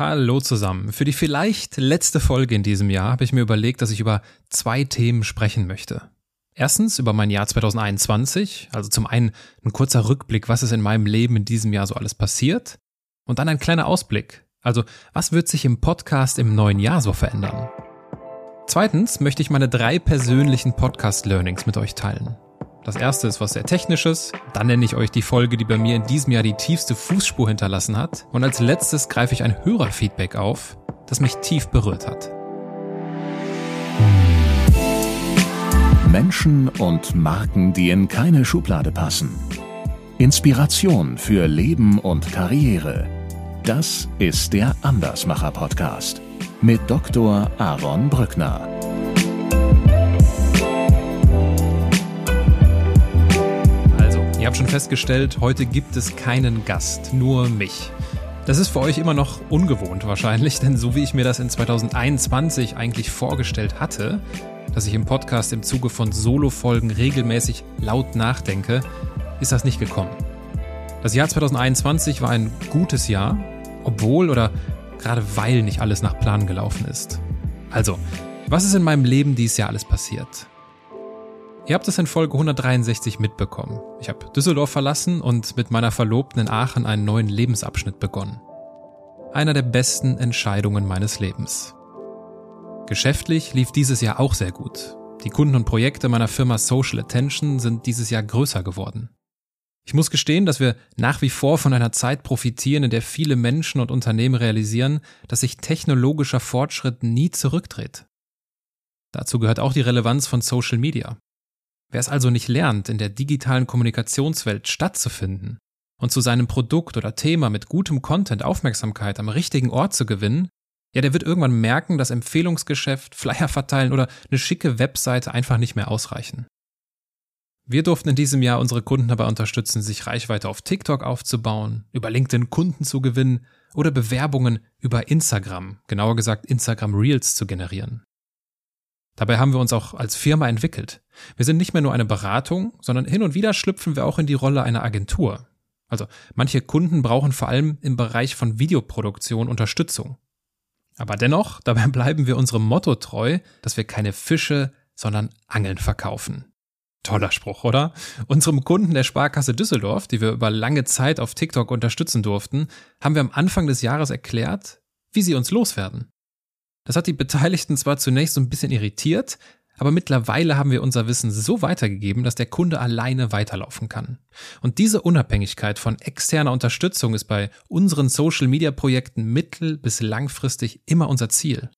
Hallo zusammen. Für die vielleicht letzte Folge in diesem Jahr habe ich mir überlegt, dass ich über zwei Themen sprechen möchte. Erstens über mein Jahr 2021, also zum einen ein kurzer Rückblick, was ist in meinem Leben in diesem Jahr so alles passiert, und dann ein kleiner Ausblick, also was wird sich im Podcast im neuen Jahr so verändern. Zweitens möchte ich meine drei persönlichen Podcast-Learnings mit euch teilen. Das erste ist was sehr Technisches, dann nenne ich euch die Folge, die bei mir in diesem Jahr die tiefste Fußspur hinterlassen hat und als letztes greife ich ein Hörerfeedback auf, das mich tief berührt hat. Menschen und Marken, die in keine Schublade passen. Inspiration für Leben und Karriere. Das ist der Andersmacher Podcast mit Dr. Aaron Brückner. Habt schon festgestellt, heute gibt es keinen Gast, nur mich. Das ist für euch immer noch ungewohnt wahrscheinlich, denn so wie ich mir das in 2021 eigentlich vorgestellt hatte, dass ich im Podcast im Zuge von Solo-Folgen regelmäßig laut nachdenke, ist das nicht gekommen. Das Jahr 2021 war ein gutes Jahr, obwohl oder gerade weil nicht alles nach Plan gelaufen ist. Also, was ist in meinem Leben dieses Jahr alles passiert? Ihr habt es in Folge 163 mitbekommen. Ich habe Düsseldorf verlassen und mit meiner Verlobten in Aachen einen neuen Lebensabschnitt begonnen. Einer der besten Entscheidungen meines Lebens. Geschäftlich lief dieses Jahr auch sehr gut. Die Kunden und Projekte meiner Firma Social Attention sind dieses Jahr größer geworden. Ich muss gestehen, dass wir nach wie vor von einer Zeit profitieren, in der viele Menschen und Unternehmen realisieren, dass sich technologischer Fortschritt nie zurückdreht. Dazu gehört auch die Relevanz von Social Media. Wer es also nicht lernt, in der digitalen Kommunikationswelt stattzufinden und zu seinem Produkt oder Thema mit gutem Content Aufmerksamkeit am richtigen Ort zu gewinnen, ja, der wird irgendwann merken, dass Empfehlungsgeschäft, Flyer verteilen oder eine schicke Webseite einfach nicht mehr ausreichen. Wir durften in diesem Jahr unsere Kunden dabei unterstützen, sich Reichweite auf TikTok aufzubauen, über LinkedIn Kunden zu gewinnen oder Bewerbungen über Instagram, genauer gesagt Instagram Reels zu generieren. Dabei haben wir uns auch als Firma entwickelt. Wir sind nicht mehr nur eine Beratung, sondern hin und wieder schlüpfen wir auch in die Rolle einer Agentur. Also manche Kunden brauchen vor allem im Bereich von Videoproduktion Unterstützung. Aber dennoch, dabei bleiben wir unserem Motto treu, dass wir keine Fische, sondern Angeln verkaufen. Toller Spruch, oder? Unserem Kunden der Sparkasse Düsseldorf, die wir über lange Zeit auf TikTok unterstützen durften, haben wir am Anfang des Jahres erklärt, wie sie uns loswerden. Das hat die Beteiligten zwar zunächst so ein bisschen irritiert, aber mittlerweile haben wir unser Wissen so weitergegeben, dass der Kunde alleine weiterlaufen kann. Und diese Unabhängigkeit von externer Unterstützung ist bei unseren Social-Media-Projekten mittel- bis langfristig immer unser Ziel.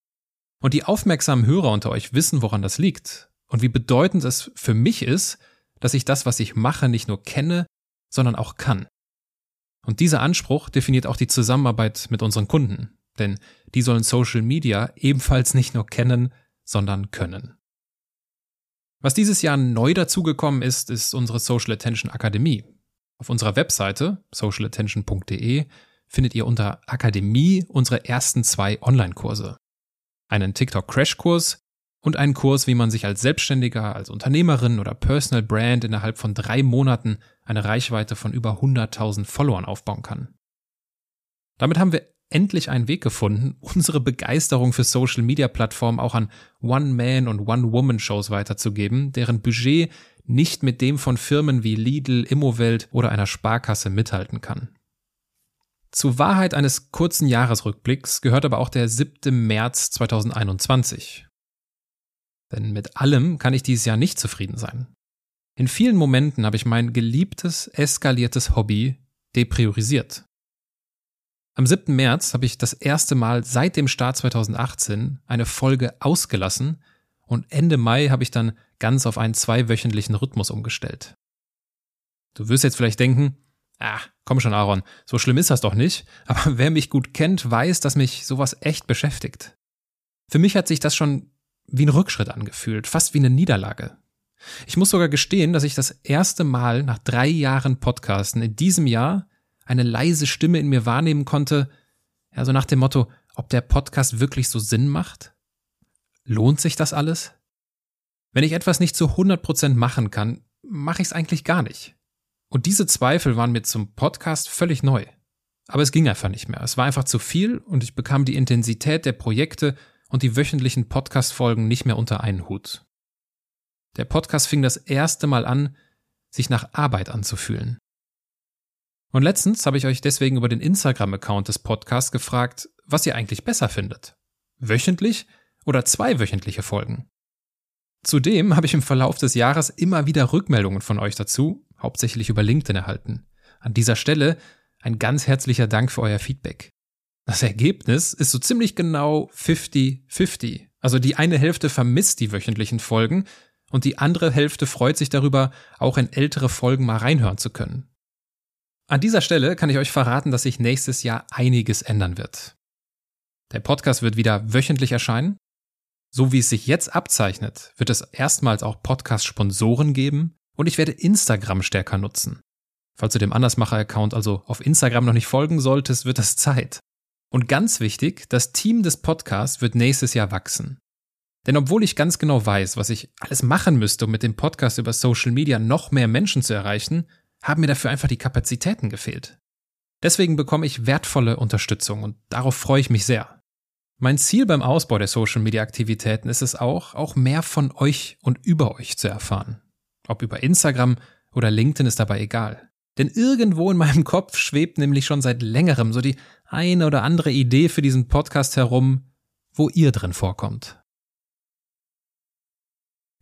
Und die aufmerksamen Hörer unter euch wissen, woran das liegt und wie bedeutend es für mich ist, dass ich das, was ich mache, nicht nur kenne, sondern auch kann. Und dieser Anspruch definiert auch die Zusammenarbeit mit unseren Kunden denn die sollen Social Media ebenfalls nicht nur kennen, sondern können. Was dieses Jahr neu dazugekommen ist, ist unsere Social Attention Akademie. Auf unserer Webseite socialattention.de findet ihr unter Akademie unsere ersten zwei Online-Kurse. Einen TikTok-Crash-Kurs und einen Kurs, wie man sich als Selbstständiger, als Unternehmerin oder Personal Brand innerhalb von drei Monaten eine Reichweite von über 100.000 Followern aufbauen kann. Damit haben wir endlich einen Weg gefunden, unsere Begeisterung für Social-Media-Plattformen auch an One-Man- und One-Woman-Shows weiterzugeben, deren Budget nicht mit dem von Firmen wie Lidl, Immowelt oder einer Sparkasse mithalten kann. Zur Wahrheit eines kurzen Jahresrückblicks gehört aber auch der 7. März 2021. Denn mit allem kann ich dieses Jahr nicht zufrieden sein. In vielen Momenten habe ich mein geliebtes, eskaliertes Hobby depriorisiert. Am 7. März habe ich das erste Mal seit dem Start 2018 eine Folge ausgelassen und Ende Mai habe ich dann ganz auf einen zweiwöchentlichen Rhythmus umgestellt. Du wirst jetzt vielleicht denken, ah, komm schon Aaron, so schlimm ist das doch nicht, aber wer mich gut kennt, weiß, dass mich sowas echt beschäftigt. Für mich hat sich das schon wie ein Rückschritt angefühlt, fast wie eine Niederlage. Ich muss sogar gestehen, dass ich das erste Mal nach drei Jahren Podcasten in diesem Jahr eine leise Stimme in mir wahrnehmen konnte, ja, so nach dem Motto, ob der Podcast wirklich so Sinn macht? Lohnt sich das alles? Wenn ich etwas nicht zu 100% machen kann, mache ich es eigentlich gar nicht. Und diese Zweifel waren mir zum Podcast völlig neu. Aber es ging einfach nicht mehr. Es war einfach zu viel und ich bekam die Intensität der Projekte und die wöchentlichen Podcast-Folgen nicht mehr unter einen Hut. Der Podcast fing das erste Mal an, sich nach Arbeit anzufühlen. Und letztens habe ich euch deswegen über den Instagram-Account des Podcasts gefragt, was ihr eigentlich besser findet. Wöchentlich oder zweiwöchentliche Folgen? Zudem habe ich im Verlauf des Jahres immer wieder Rückmeldungen von euch dazu, hauptsächlich über LinkedIn erhalten. An dieser Stelle ein ganz herzlicher Dank für euer Feedback. Das Ergebnis ist so ziemlich genau 50-50. Also die eine Hälfte vermisst die wöchentlichen Folgen und die andere Hälfte freut sich darüber, auch in ältere Folgen mal reinhören zu können. An dieser Stelle kann ich euch verraten, dass sich nächstes Jahr einiges ändern wird. Der Podcast wird wieder wöchentlich erscheinen. So wie es sich jetzt abzeichnet, wird es erstmals auch Podcast-Sponsoren geben und ich werde Instagram stärker nutzen. Falls du dem Andersmacher-Account also auf Instagram noch nicht folgen solltest, wird es Zeit. Und ganz wichtig, das Team des Podcasts wird nächstes Jahr wachsen. Denn obwohl ich ganz genau weiß, was ich alles machen müsste, um mit dem Podcast über Social Media noch mehr Menschen zu erreichen, haben mir dafür einfach die Kapazitäten gefehlt. Deswegen bekomme ich wertvolle Unterstützung und darauf freue ich mich sehr. Mein Ziel beim Ausbau der Social Media Aktivitäten ist es auch, auch mehr von euch und über euch zu erfahren. Ob über Instagram oder LinkedIn ist dabei egal. Denn irgendwo in meinem Kopf schwebt nämlich schon seit längerem so die eine oder andere Idee für diesen Podcast herum, wo ihr drin vorkommt.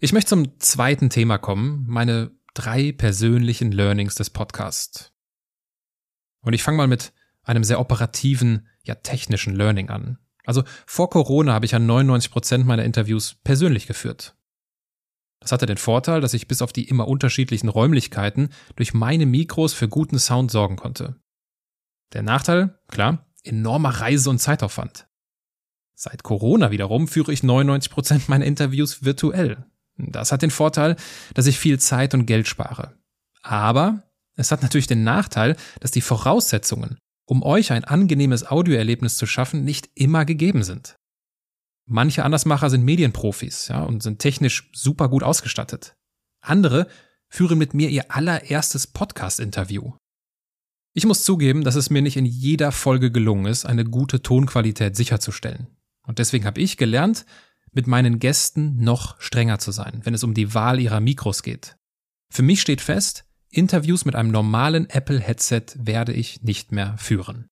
Ich möchte zum zweiten Thema kommen, meine drei persönlichen Learnings des Podcasts. Und ich fange mal mit einem sehr operativen, ja technischen Learning an. Also vor Corona habe ich an 99 Prozent meiner Interviews persönlich geführt. Das hatte den Vorteil, dass ich bis auf die immer unterschiedlichen Räumlichkeiten durch meine Mikros für guten Sound sorgen konnte. Der Nachteil, klar, enormer Reise- und Zeitaufwand. Seit Corona wiederum führe ich 99 Prozent meiner Interviews virtuell. Das hat den Vorteil, dass ich viel Zeit und Geld spare. Aber es hat natürlich den Nachteil, dass die Voraussetzungen, um euch ein angenehmes Audioerlebnis zu schaffen, nicht immer gegeben sind. Manche Andersmacher sind Medienprofis ja, und sind technisch super gut ausgestattet. Andere führen mit mir ihr allererstes Podcast-Interview. Ich muss zugeben, dass es mir nicht in jeder Folge gelungen ist, eine gute Tonqualität sicherzustellen. Und deswegen habe ich gelernt, mit meinen Gästen noch strenger zu sein, wenn es um die Wahl ihrer Mikros geht. Für mich steht fest, Interviews mit einem normalen Apple-Headset werde ich nicht mehr führen.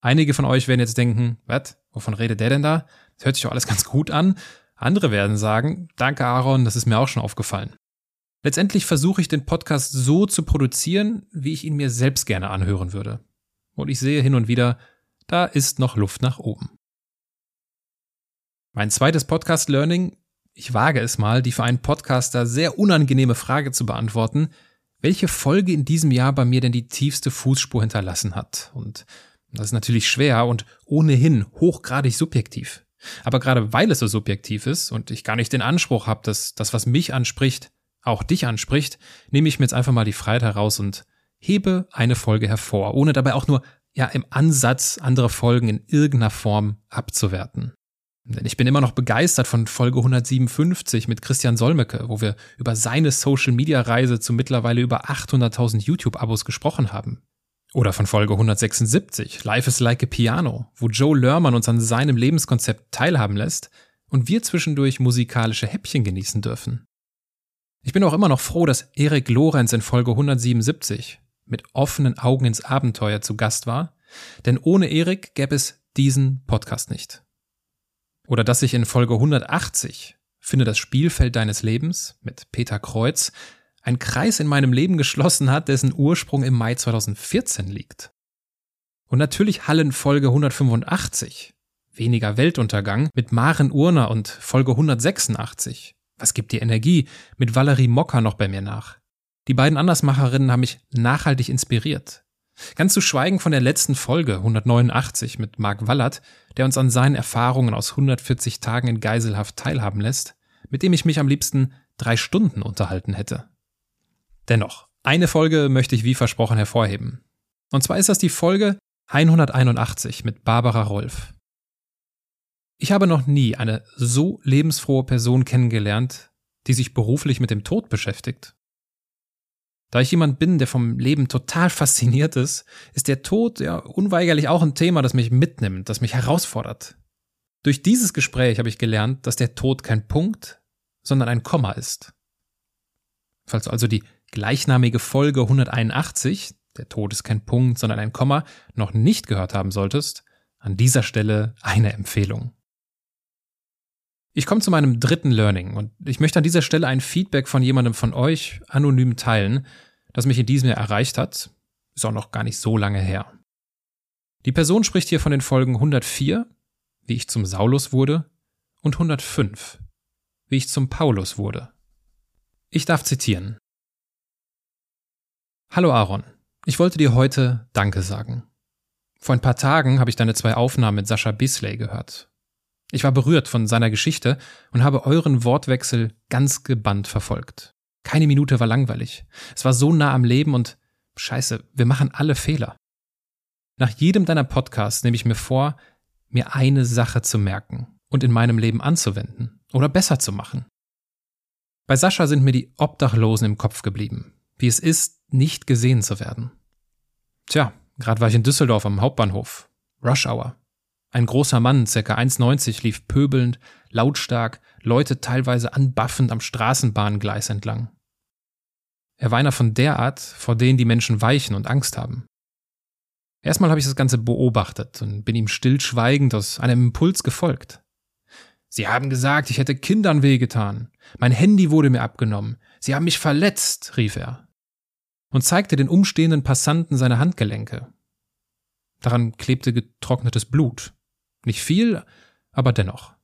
Einige von euch werden jetzt denken, was, wovon redet der denn da? Das hört sich doch alles ganz gut an. Andere werden sagen, danke Aaron, das ist mir auch schon aufgefallen. Letztendlich versuche ich den Podcast so zu produzieren, wie ich ihn mir selbst gerne anhören würde. Und ich sehe hin und wieder, da ist noch Luft nach oben. Mein zweites Podcast-Learning, ich wage es mal, die für einen Podcaster sehr unangenehme Frage zu beantworten, welche Folge in diesem Jahr bei mir denn die tiefste Fußspur hinterlassen hat. Und das ist natürlich schwer und ohnehin hochgradig subjektiv. Aber gerade weil es so subjektiv ist und ich gar nicht den Anspruch habe, dass das, was mich anspricht, auch dich anspricht, nehme ich mir jetzt einfach mal die Freiheit heraus und hebe eine Folge hervor, ohne dabei auch nur ja im Ansatz andere Folgen in irgendeiner Form abzuwerten. Denn ich bin immer noch begeistert von Folge 157 mit Christian Solmecke, wo wir über seine Social Media Reise zu mittlerweile über 800.000 YouTube Abos gesprochen haben. Oder von Folge 176, Life is like a Piano, wo Joe Lörmann uns an seinem Lebenskonzept teilhaben lässt und wir zwischendurch musikalische Häppchen genießen dürfen. Ich bin auch immer noch froh, dass Erik Lorenz in Folge 177 mit offenen Augen ins Abenteuer zu Gast war, denn ohne Erik gäbe es diesen Podcast nicht. Oder dass sich in Folge 180 Finde das Spielfeld deines Lebens mit Peter Kreuz ein Kreis in meinem Leben geschlossen hat, dessen Ursprung im Mai 2014 liegt. Und natürlich Hallen Folge 185, weniger Weltuntergang, mit Maren Urner und Folge 186, was gibt dir Energie, mit Valerie Mocker noch bei mir nach. Die beiden Andersmacherinnen haben mich nachhaltig inspiriert. Ganz zu schweigen von der letzten Folge 189 mit Marc Wallert, der uns an seinen Erfahrungen aus 140 Tagen in Geiselhaft teilhaben lässt, mit dem ich mich am liebsten drei Stunden unterhalten hätte. Dennoch, eine Folge möchte ich wie versprochen hervorheben. Und zwar ist das die Folge 181 mit Barbara Rolf. Ich habe noch nie eine so lebensfrohe Person kennengelernt, die sich beruflich mit dem Tod beschäftigt. Da ich jemand bin, der vom Leben total fasziniert ist, ist der Tod ja unweigerlich auch ein Thema, das mich mitnimmt, das mich herausfordert. Durch dieses Gespräch habe ich gelernt, dass der Tod kein Punkt, sondern ein Komma ist. Falls du also die gleichnamige Folge 181, der Tod ist kein Punkt, sondern ein Komma, noch nicht gehört haben solltest, an dieser Stelle eine Empfehlung. Ich komme zu meinem dritten Learning und ich möchte an dieser Stelle ein Feedback von jemandem von euch anonym teilen, das mich in diesem Jahr erreicht hat. Ist auch noch gar nicht so lange her. Die Person spricht hier von den Folgen 104, wie ich zum Saulus wurde, und 105, wie ich zum Paulus wurde. Ich darf zitieren. Hallo Aaron, ich wollte dir heute Danke sagen. Vor ein paar Tagen habe ich deine zwei Aufnahmen mit Sascha Bisley gehört. Ich war berührt von seiner Geschichte und habe euren Wortwechsel ganz gebannt verfolgt. Keine Minute war langweilig. Es war so nah am Leben und scheiße, wir machen alle Fehler. Nach jedem deiner Podcasts nehme ich mir vor, mir eine Sache zu merken und in meinem Leben anzuwenden oder besser zu machen. Bei Sascha sind mir die Obdachlosen im Kopf geblieben, wie es ist, nicht gesehen zu werden. Tja, gerade war ich in Düsseldorf am Hauptbahnhof. Rush Hour. Ein großer Mann, ca. 1,90, lief pöbelnd, lautstark, Leute teilweise anbaffend am Straßenbahngleis entlang. Er war einer von der Art, vor denen die Menschen weichen und Angst haben. Erstmal habe ich das Ganze beobachtet und bin ihm stillschweigend aus einem Impuls gefolgt. Sie haben gesagt, ich hätte Kindern wehgetan. Mein Handy wurde mir abgenommen. Sie haben mich verletzt, rief er. Und zeigte den umstehenden Passanten seine Handgelenke. Daran klebte getrocknetes Blut. Nicht viel, aber dennoch.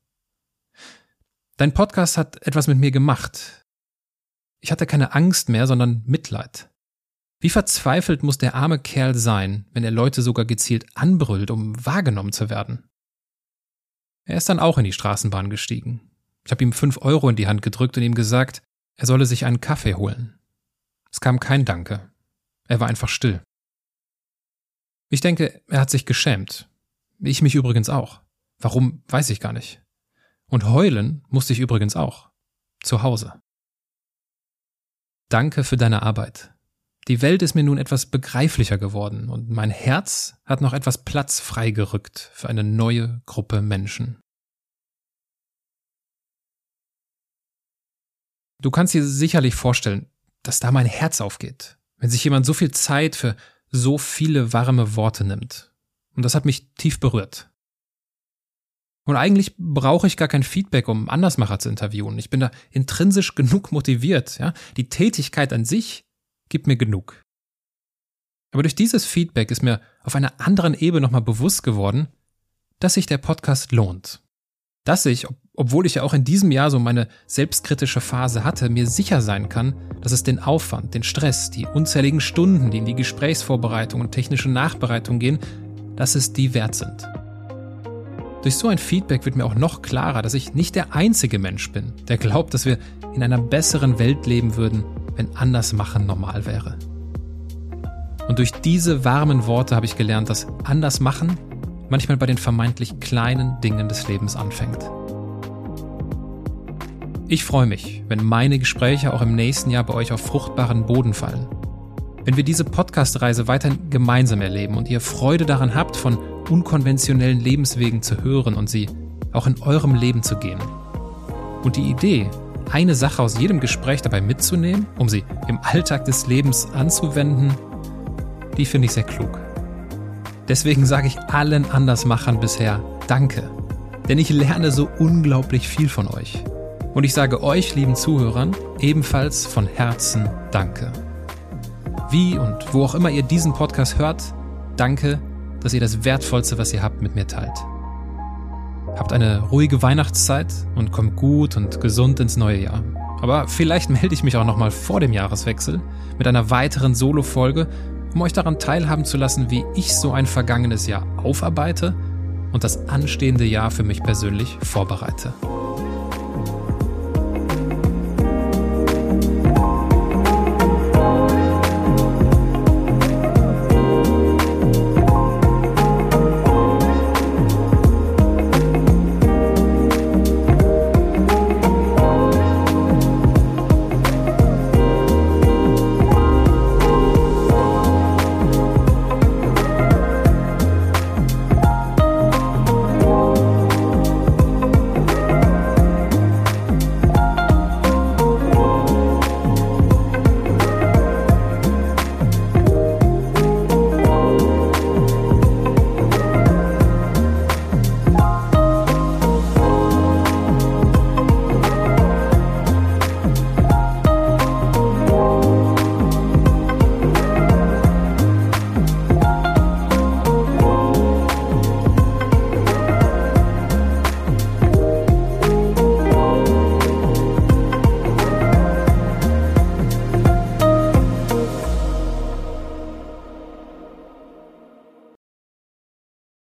Dein Podcast hat etwas mit mir gemacht. Ich hatte keine Angst mehr, sondern Mitleid. Wie verzweifelt muss der arme Kerl sein, wenn er Leute sogar gezielt anbrüllt, um wahrgenommen zu werden. Er ist dann auch in die Straßenbahn gestiegen. Ich habe ihm fünf Euro in die Hand gedrückt und ihm gesagt, er solle sich einen Kaffee holen. Es kam kein Danke. Er war einfach still. Ich denke, er hat sich geschämt, ich mich übrigens auch. Warum, weiß ich gar nicht. Und heulen musste ich übrigens auch. Zu Hause. Danke für deine Arbeit. Die Welt ist mir nun etwas begreiflicher geworden und mein Herz hat noch etwas Platz freigerückt für eine neue Gruppe Menschen. Du kannst dir sicherlich vorstellen, dass da mein Herz aufgeht, wenn sich jemand so viel Zeit für so viele warme Worte nimmt und das hat mich tief berührt. Und eigentlich brauche ich gar kein Feedback, um Andersmacher zu interviewen. Ich bin da intrinsisch genug motiviert. Ja? Die Tätigkeit an sich gibt mir genug. Aber durch dieses Feedback ist mir auf einer anderen Ebene nochmal bewusst geworden, dass sich der Podcast lohnt. Dass ich, obwohl ich ja auch in diesem Jahr so meine selbstkritische Phase hatte, mir sicher sein kann, dass es den Aufwand, den Stress, die unzähligen Stunden, die in die Gesprächsvorbereitung und technische Nachbereitung gehen, dass es die wert sind. Durch so ein Feedback wird mir auch noch klarer, dass ich nicht der einzige Mensch bin, der glaubt, dass wir in einer besseren Welt leben würden, wenn anders machen normal wäre. Und durch diese warmen Worte habe ich gelernt, dass anders machen manchmal bei den vermeintlich kleinen Dingen des Lebens anfängt. Ich freue mich, wenn meine Gespräche auch im nächsten Jahr bei euch auf fruchtbaren Boden fallen wenn wir diese Podcast-Reise weiterhin gemeinsam erleben und ihr Freude daran habt, von unkonventionellen Lebenswegen zu hören und sie auch in eurem Leben zu gehen. Und die Idee, eine Sache aus jedem Gespräch dabei mitzunehmen, um sie im Alltag des Lebens anzuwenden, die finde ich sehr klug. Deswegen sage ich allen Andersmachern bisher Danke, denn ich lerne so unglaublich viel von euch. Und ich sage euch, lieben Zuhörern, ebenfalls von Herzen Danke. Wie und wo auch immer ihr diesen Podcast hört, danke, dass ihr das Wertvollste, was ihr habt, mit mir teilt. Habt eine ruhige Weihnachtszeit und kommt gut und gesund ins neue Jahr. Aber vielleicht melde ich mich auch nochmal vor dem Jahreswechsel mit einer weiteren Solo-Folge, um euch daran teilhaben zu lassen, wie ich so ein vergangenes Jahr aufarbeite und das anstehende Jahr für mich persönlich vorbereite.